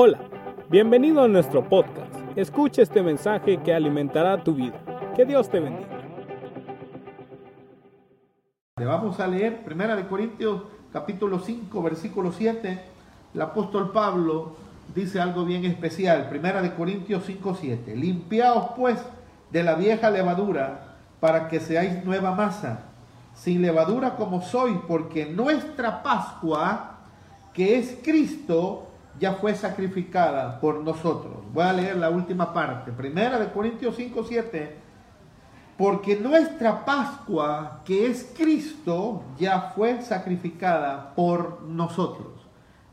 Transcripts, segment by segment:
Hola, bienvenido a nuestro podcast. Escucha este mensaje que alimentará tu vida. Que Dios te bendiga. Vamos a leer Primera de Corintios capítulo 5 versículo 7. El apóstol Pablo dice algo bien especial. Primera de Corintios 5, 7. Limpiaos pues de la vieja levadura para que seáis nueva masa, sin levadura como sois, porque nuestra Pascua, que es Cristo, ya fue sacrificada por nosotros. Voy a leer la última parte. Primera de Corintios 5, 7. Porque nuestra Pascua, que es Cristo, ya fue sacrificada por nosotros.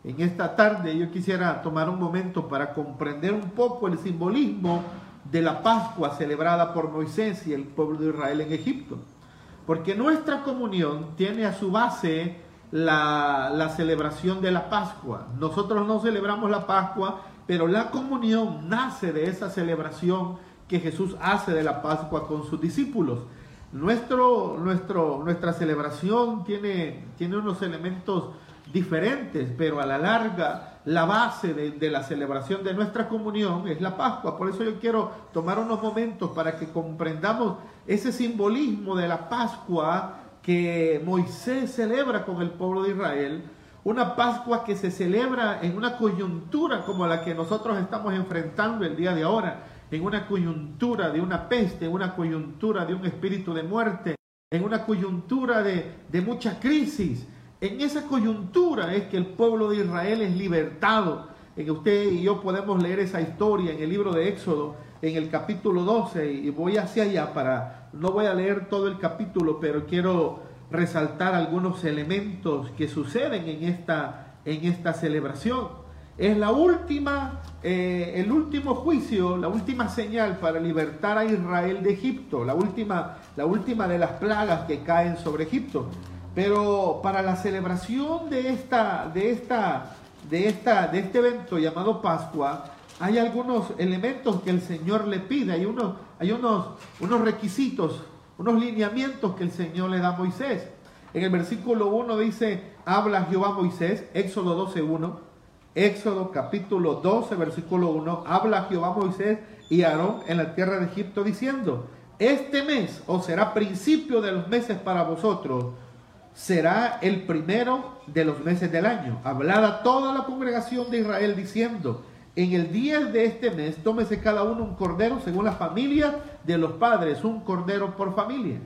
En esta tarde yo quisiera tomar un momento para comprender un poco el simbolismo de la Pascua celebrada por Moisés y el pueblo de Israel en Egipto. Porque nuestra comunión tiene a su base la, celebración de la Pascua. Nosotros no celebramos la Pascua, pero la comunión nace de esa celebración que Jesús hace de la Pascua con sus discípulos. Nuestro, nuestro, nuestra celebración tiene, tiene unos elementos diferentes, pero a la larga la base de, de, la celebración de nuestra comunión es la Pascua. Por eso yo quiero tomar unos momentos para que comprendamos ese simbolismo de la Pascua que Moisés celebra con el pueblo de Israel, una Pascua que se celebra en una coyuntura como la que nosotros estamos enfrentando el día de ahora, en una coyuntura de una peste, en una coyuntura de un espíritu de muerte, en una coyuntura de, de mucha crisis. En esa coyuntura es que el pueblo de Israel es libertado. En que usted y yo podemos leer esa historia en el libro de Éxodo, en el capítulo 12, y voy hacia allá para no voy a leer todo el capítulo, pero quiero resaltar algunos elementos que suceden en esta, en esta celebración. Es la última, eh, el último juicio, la última señal para libertar a Israel de Egipto, la última, la última de las plagas que caen sobre Egipto. Pero para la celebración de esta, de esta, de esta, de este evento llamado Pascua, hay algunos elementos que el Señor le pide, hay unos, hay unos, unos requisitos, unos lineamientos que el Señor le da a Moisés. En el versículo 1 dice, habla Jehová a Moisés, Éxodo 12, 1. Éxodo capítulo 12, versículo 1, habla Jehová a Moisés y Aarón en la tierra de Egipto diciendo, este mes os será principio de los meses para vosotros, será el primero de los meses del año. Hablada toda la congregación de Israel diciendo, en el día de este mes, tómese cada uno un cordero según la familia de los padres, un cordero por familia.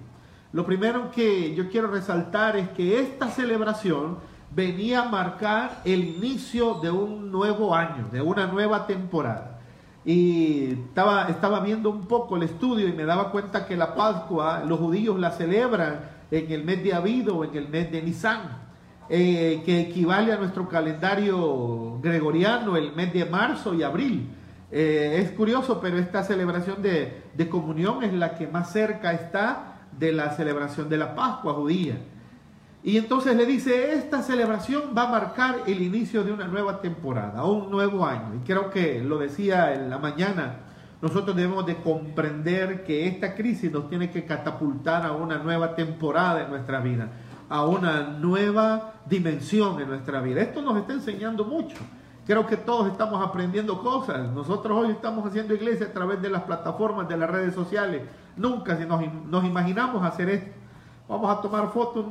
Lo primero que yo quiero resaltar es que esta celebración venía a marcar el inicio de un nuevo año, de una nueva temporada. Y estaba, estaba viendo un poco el estudio y me daba cuenta que la Pascua, los judíos la celebran en el mes de Abido o en el mes de Nisan. Eh, que equivale a nuestro calendario gregoriano, el mes de marzo y abril. Eh, es curioso, pero esta celebración de, de, comunión es la que más cerca está de la celebración de la Pascua judía. Y entonces le dice, esta celebración va a marcar el inicio de una nueva temporada, un nuevo año. Y creo que lo decía en la mañana, nosotros debemos de comprender que esta crisis nos tiene que catapultar a una nueva temporada en nuestra vida a una nueva dimensión en nuestra vida. Esto nos está enseñando mucho. Creo que todos estamos aprendiendo cosas. Nosotros hoy estamos haciendo iglesia a través de las plataformas, de las redes sociales. Nunca nos, nos imaginamos hacer esto. Vamos a tomar fotos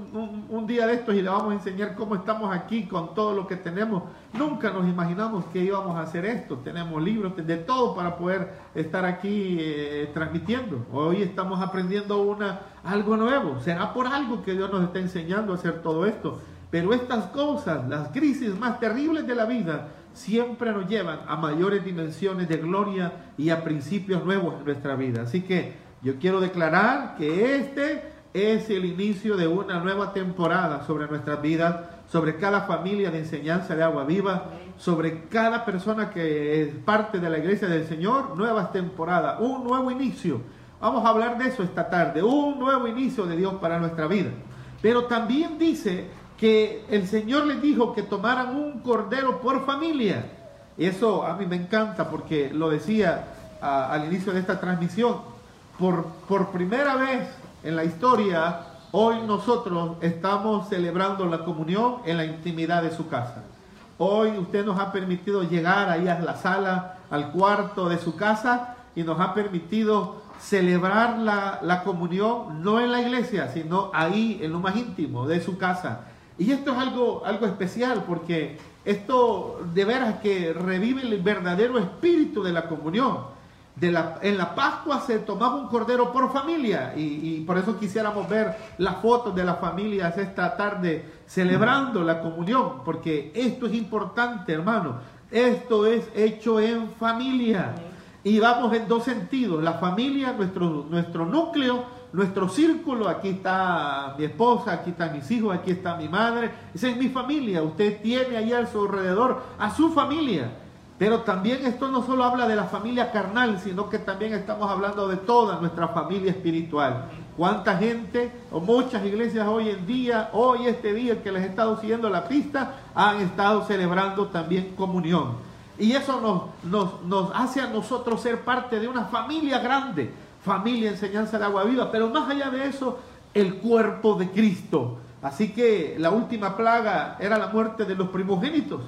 un, día de estos y le vamos a enseñar cómo estamos aquí con todo lo que tenemos. Nunca nos imaginamos que íbamos a hacer esto. Tenemos libros de todo para poder estar aquí eh, transmitiendo. Hoy estamos aprendiendo una, algo nuevo. Será por algo que Dios nos está enseñando a hacer todo esto. Pero estas cosas, las crisis más terribles de la vida, siempre nos llevan a mayores dimensiones de gloria y a principios nuevos en nuestra vida. Así que yo quiero declarar que este es el inicio de una nueva temporada sobre nuestras vidas, sobre cada familia de enseñanza de agua viva, sobre cada persona que es parte de la iglesia del Señor, nuevas temporadas, un nuevo inicio. Vamos a hablar de eso esta tarde, un nuevo inicio de Dios para nuestra vida. Pero también dice que el Señor les dijo que tomaran un cordero por familia. Eso a mí me encanta porque lo decía al inicio de esta transmisión. Por, por primera vez en la historia, hoy nosotros estamos celebrando la comunión en la intimidad de su casa. Hoy usted nos ha permitido llegar ahí a la sala, al cuarto de su casa y nos ha permitido celebrar la, la, comunión no en la iglesia, sino ahí en lo más íntimo de su casa. Y esto es algo, algo especial porque esto de veras que revive el verdadero espíritu de la comunión. De la, en la Pascua se tomaba un cordero por familia y, por eso quisiéramos ver las fotos de las familias esta tarde celebrando la comunión, porque esto es importante, hermano. Esto es hecho en familia. Y vamos en dos sentidos. La familia, nuestro, nuestro núcleo, nuestro círculo. Aquí está mi esposa, aquí están mis hijos, aquí está mi madre. Esa es mi familia. Usted tiene ahí a su alrededor a su familia. Pero también esto no solo habla de la familia carnal, sino que también estamos hablando de toda nuestra familia espiritual. ¿Cuánta gente o muchas iglesias hoy en día, hoy este día que les he estado siguiendo la pista, han estado celebrando también comunión? Y eso nos, nos, nos hace a nosotros ser parte de una familia grande, familia enseñanza de agua viva, pero más allá de eso, el cuerpo de Cristo. Así que la última plaga era la muerte de los primogénitos.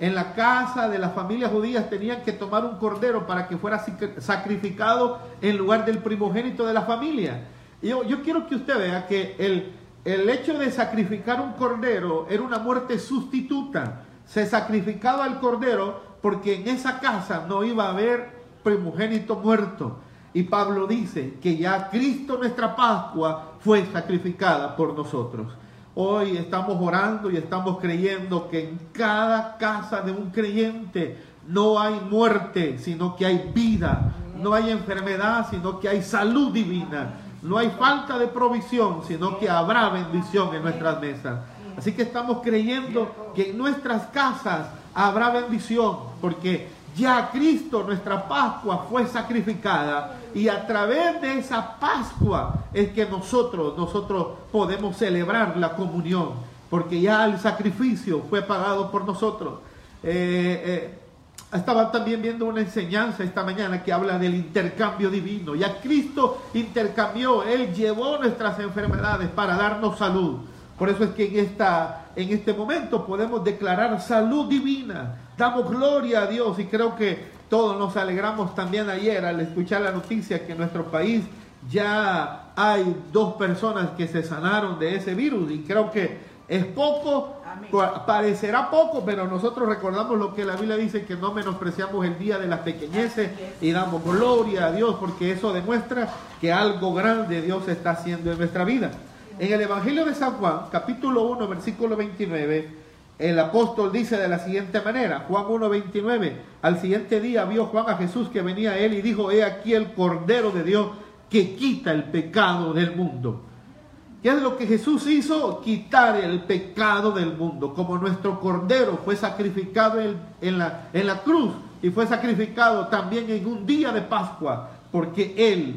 En la casa de las familias judías tenían que tomar un cordero para que fuera sacrificado en lugar del primogénito de la familia. Yo, yo quiero que usted vea que el, el hecho de sacrificar un cordero era una muerte sustituta. Se sacrificaba el cordero porque en esa casa no iba a haber primogénito muerto. Y Pablo dice que ya Cristo nuestra Pascua fue sacrificada por nosotros. Hoy estamos orando y estamos creyendo que en cada casa de un creyente no hay muerte, sino que hay vida. No hay enfermedad, sino que hay salud divina. No hay falta de provisión, sino que habrá bendición en nuestras mesas. Así que estamos creyendo que en nuestras casas habrá bendición, porque ya Cristo, nuestra Pascua, fue sacrificada y a través de esa Pascua es que nosotros, nosotros podemos celebrar la comunión, porque ya el sacrificio fue pagado por nosotros. Eh, eh, estaba también viendo una enseñanza esta mañana que habla del intercambio divino. Ya Cristo intercambió, Él llevó nuestras enfermedades para darnos salud. Por eso es que en, esta, en este momento podemos declarar salud divina. Damos gloria a Dios y creo que todos nos alegramos también ayer al escuchar la noticia que en nuestro país ya hay dos personas que se sanaron de ese virus y creo que es poco, parecerá poco, pero nosotros recordamos lo que la Biblia dice, que no menospreciamos el día de las pequeñeces y damos gloria a Dios porque eso demuestra que algo grande Dios está haciendo en nuestra vida. En el Evangelio de San Juan, capítulo 1, versículo 29, el apóstol dice de la siguiente manera, Juan 1.29, al siguiente día vio Juan a Jesús que venía a él y dijo, he aquí el Cordero de Dios que quita el pecado del mundo. ¿Qué es lo que Jesús hizo? Quitar el pecado del mundo. Como nuestro Cordero fue sacrificado en, la, en la cruz y fue sacrificado también en un día de Pascua, porque Él,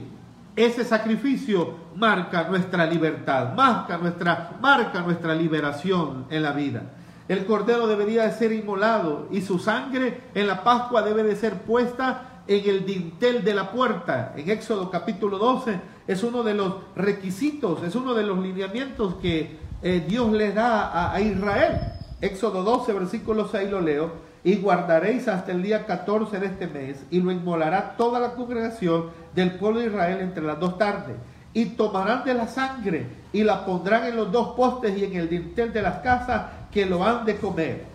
ese sacrificio marca nuestra libertad, marca nuestra, marca nuestra liberación en la vida. El cordero debería de ser inmolado y su sangre en la Pascua debe de ser puesta en el dintel de la puerta. En Éxodo capítulo 12 es uno de los requisitos, es uno de los lineamientos que eh, Dios le da a, a, Israel. Éxodo 12, versículo 6 lo leo. Y guardaréis hasta el día 14 de este mes y lo inmolará toda la congregación del pueblo de Israel entre las dos tardes. Y tomarán de la sangre y la pondrán en los dos postes y en el dintel de las casas que lo han de comer.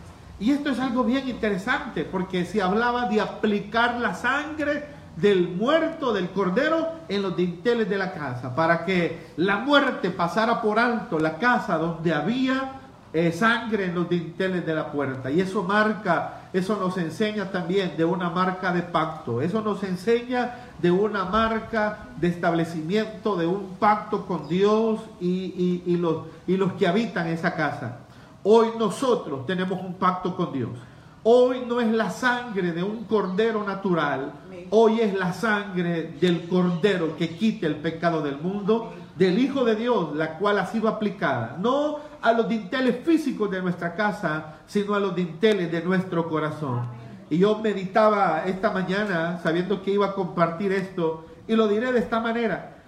Y esto es algo bien interesante, porque se hablaba de aplicar la sangre del muerto, del cordero, en los dinteles de la casa, para que la muerte pasara por alto la casa donde había eh, sangre en los dinteles de la puerta. Y eso marca, eso nos enseña también de una marca de pacto, eso nos enseña de una marca de establecimiento, de un pacto con Dios y, y, los, y los que habitan esa casa. Hoy nosotros tenemos un pacto con Dios. Hoy no es la sangre de un cordero natural, hoy es la sangre del cordero que quita el pecado del mundo, del Hijo de Dios, la cual ha sido aplicada, no a los dinteles físicos de nuestra casa, sino a los dinteles de nuestro corazón. Y yo meditaba esta mañana sabiendo que iba a compartir esto, y lo diré de esta manera.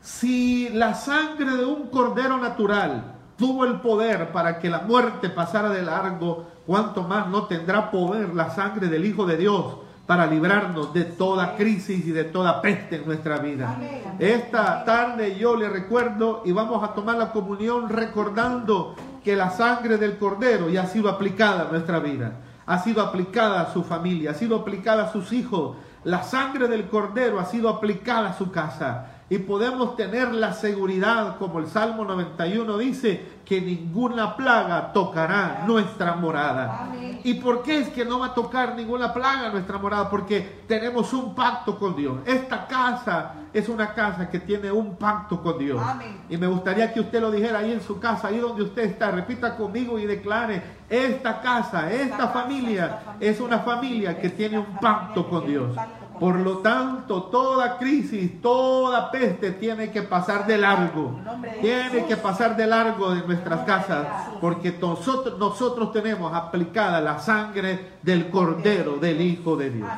Si la sangre de un cordero natural tuvo el poder para que la muerte pasara de largo, cuanto más no tendrá poder la sangre del Hijo de Dios para librarnos de toda crisis y de toda peste en nuestra vida. Esta tarde yo le recuerdo y vamos a tomar la comunión recordando que la sangre del Cordero ya ha sido aplicada a nuestra vida, ha sido aplicada a su familia, ha sido aplicada a sus hijos. La sangre del Cordero ha sido aplicada a su casa y podemos tener la seguridad, como el Salmo 91 dice, que ninguna plaga tocará nuestra morada. ¿Y por qué es que no va a tocar ninguna plaga nuestra morada? Porque tenemos un pacto con Dios. Esta casa es una casa que tiene un pacto con Dios. Y me gustaría que usted lo dijera ahí en su casa, ahí donde usted está. Repita conmigo y declare, esta casa, esta familia es una familia que tiene un pacto con Dios. Por lo tanto, toda crisis, toda peste tiene que pasar de largo. Tiene que pasar de largo de nuestras casas, porque nosotros, nosotros tenemos aplicada la sangre del Cordero, del Hijo de Dios.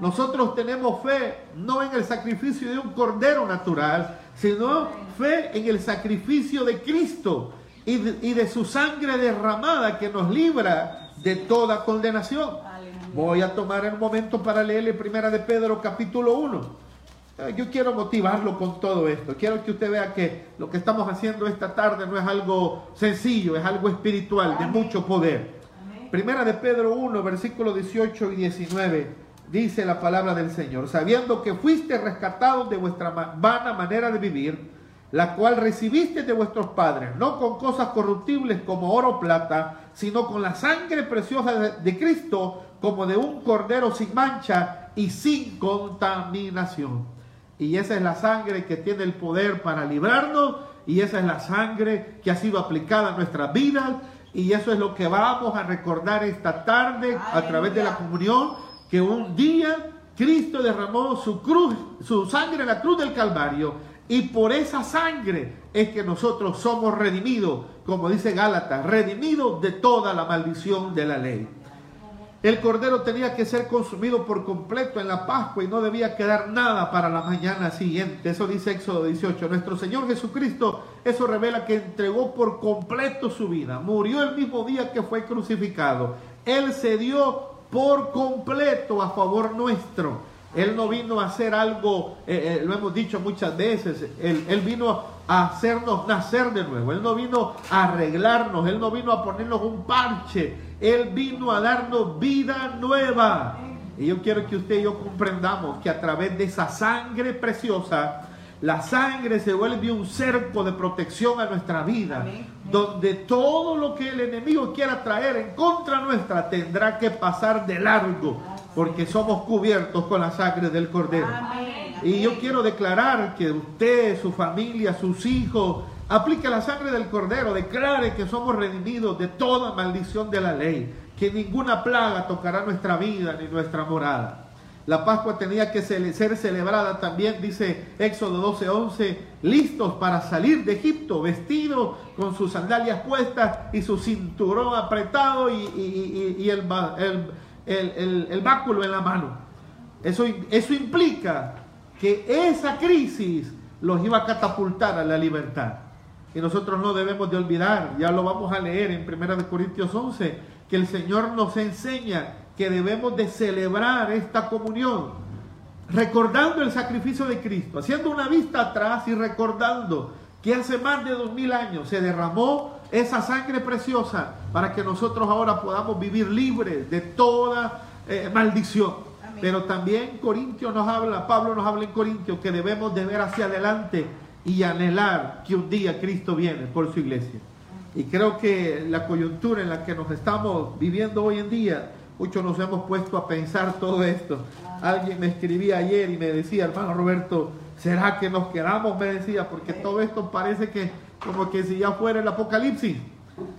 Nosotros tenemos fe no en el sacrificio de un Cordero natural, sino fe en el sacrificio de Cristo y de, y de su sangre derramada que nos libra de toda condenación. Voy a tomar el momento para leerle Primera de Pedro capítulo 1. Eh, yo quiero motivarlo con todo esto. Quiero que usted vea que lo que estamos haciendo esta tarde no es algo sencillo, es algo espiritual, de mucho poder. Primera de Pedro 1, versículos 18 y 19, dice la palabra del Señor, sabiendo que fuiste rescatados de vuestra vana manera de vivir, la cual recibiste de vuestros padres, no con cosas corruptibles como oro o plata, sino con la sangre preciosa de Cristo, como de un cordero sin mancha y sin contaminación. Y esa es la sangre que tiene el poder para librarnos y esa es la sangre que ha sido aplicada a nuestras vidas y eso es lo que vamos a recordar esta tarde a través de la comunión, que un día Cristo derramó su cruz, su sangre en la cruz del Calvario y por esa sangre es que nosotros somos redimidos, como dice Gálatas, redimidos de toda la maldición de la ley. El cordero tenía que ser consumido por completo en la Pascua y no debía quedar nada para la mañana siguiente. Eso dice Éxodo 18. Nuestro Señor Jesucristo, eso revela que entregó por completo su vida. Murió el mismo día que fue crucificado. Él se dio por completo a favor nuestro. Él no vino a hacer algo, eh, eh, lo hemos dicho muchas veces, él, él, vino a hacernos nacer de nuevo, Él no vino a arreglarnos, Él no vino a ponernos un parche, Él vino a darnos vida nueva. Y yo quiero que usted y yo comprendamos que a través de esa sangre preciosa, la sangre se vuelve un cerco de protección a nuestra vida, donde todo lo que el enemigo quiera traer en contra nuestra tendrá que pasar de largo porque somos cubiertos con la sangre del Cordero. Y yo quiero declarar que usted, su familia, sus hijos, aplique la sangre del Cordero, declare que somos redimidos de toda maldición de la ley, que ninguna plaga tocará nuestra vida ni nuestra morada. La Pascua tenía que ser celebrada también, dice Éxodo 12:11, listos para salir de Egipto, vestidos con sus sandalias puestas y su cinturón apretado y, el, el el, báculo en la mano. Eso, eso implica que esa crisis los iba a catapultar a la libertad. Y nosotros no debemos de olvidar, ya lo vamos a leer en 1 Corintios 11, que el Señor nos enseña que debemos de celebrar esta comunión, recordando el sacrificio de Cristo, haciendo una vista atrás y recordando que hace más de dos mil años se derramó esa sangre preciosa para que nosotros ahora podamos vivir libres de toda eh, maldición. Pero también Corintios nos habla, Pablo nos habla en Corintios que debemos de ver hacia adelante y anhelar que un día Cristo viene por su iglesia. Y creo que la coyuntura en la que nos estamos viviendo hoy en día, muchos nos hemos puesto a pensar todo esto. Alguien me escribía ayer y me decía, hermano Roberto, ¿será que nos quedamos? Me decía, porque todo esto parece que como que si ya fuera el apocalipsis.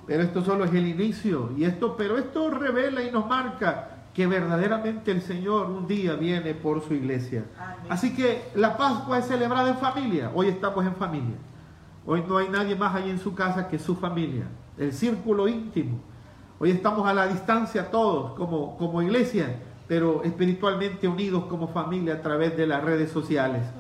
Pero esto solo es el inicio. Y esto, pero esto revela y nos marca que verdaderamente el Señor un día viene por su iglesia. Así que la Pascua es celebrada en familia. Hoy estamos en familia. Hoy no hay nadie más ahí en su casa que su familia. El círculo íntimo. Hoy estamos a la distancia todos como, como iglesia, pero espiritualmente unidos como familia a través de las redes sociales.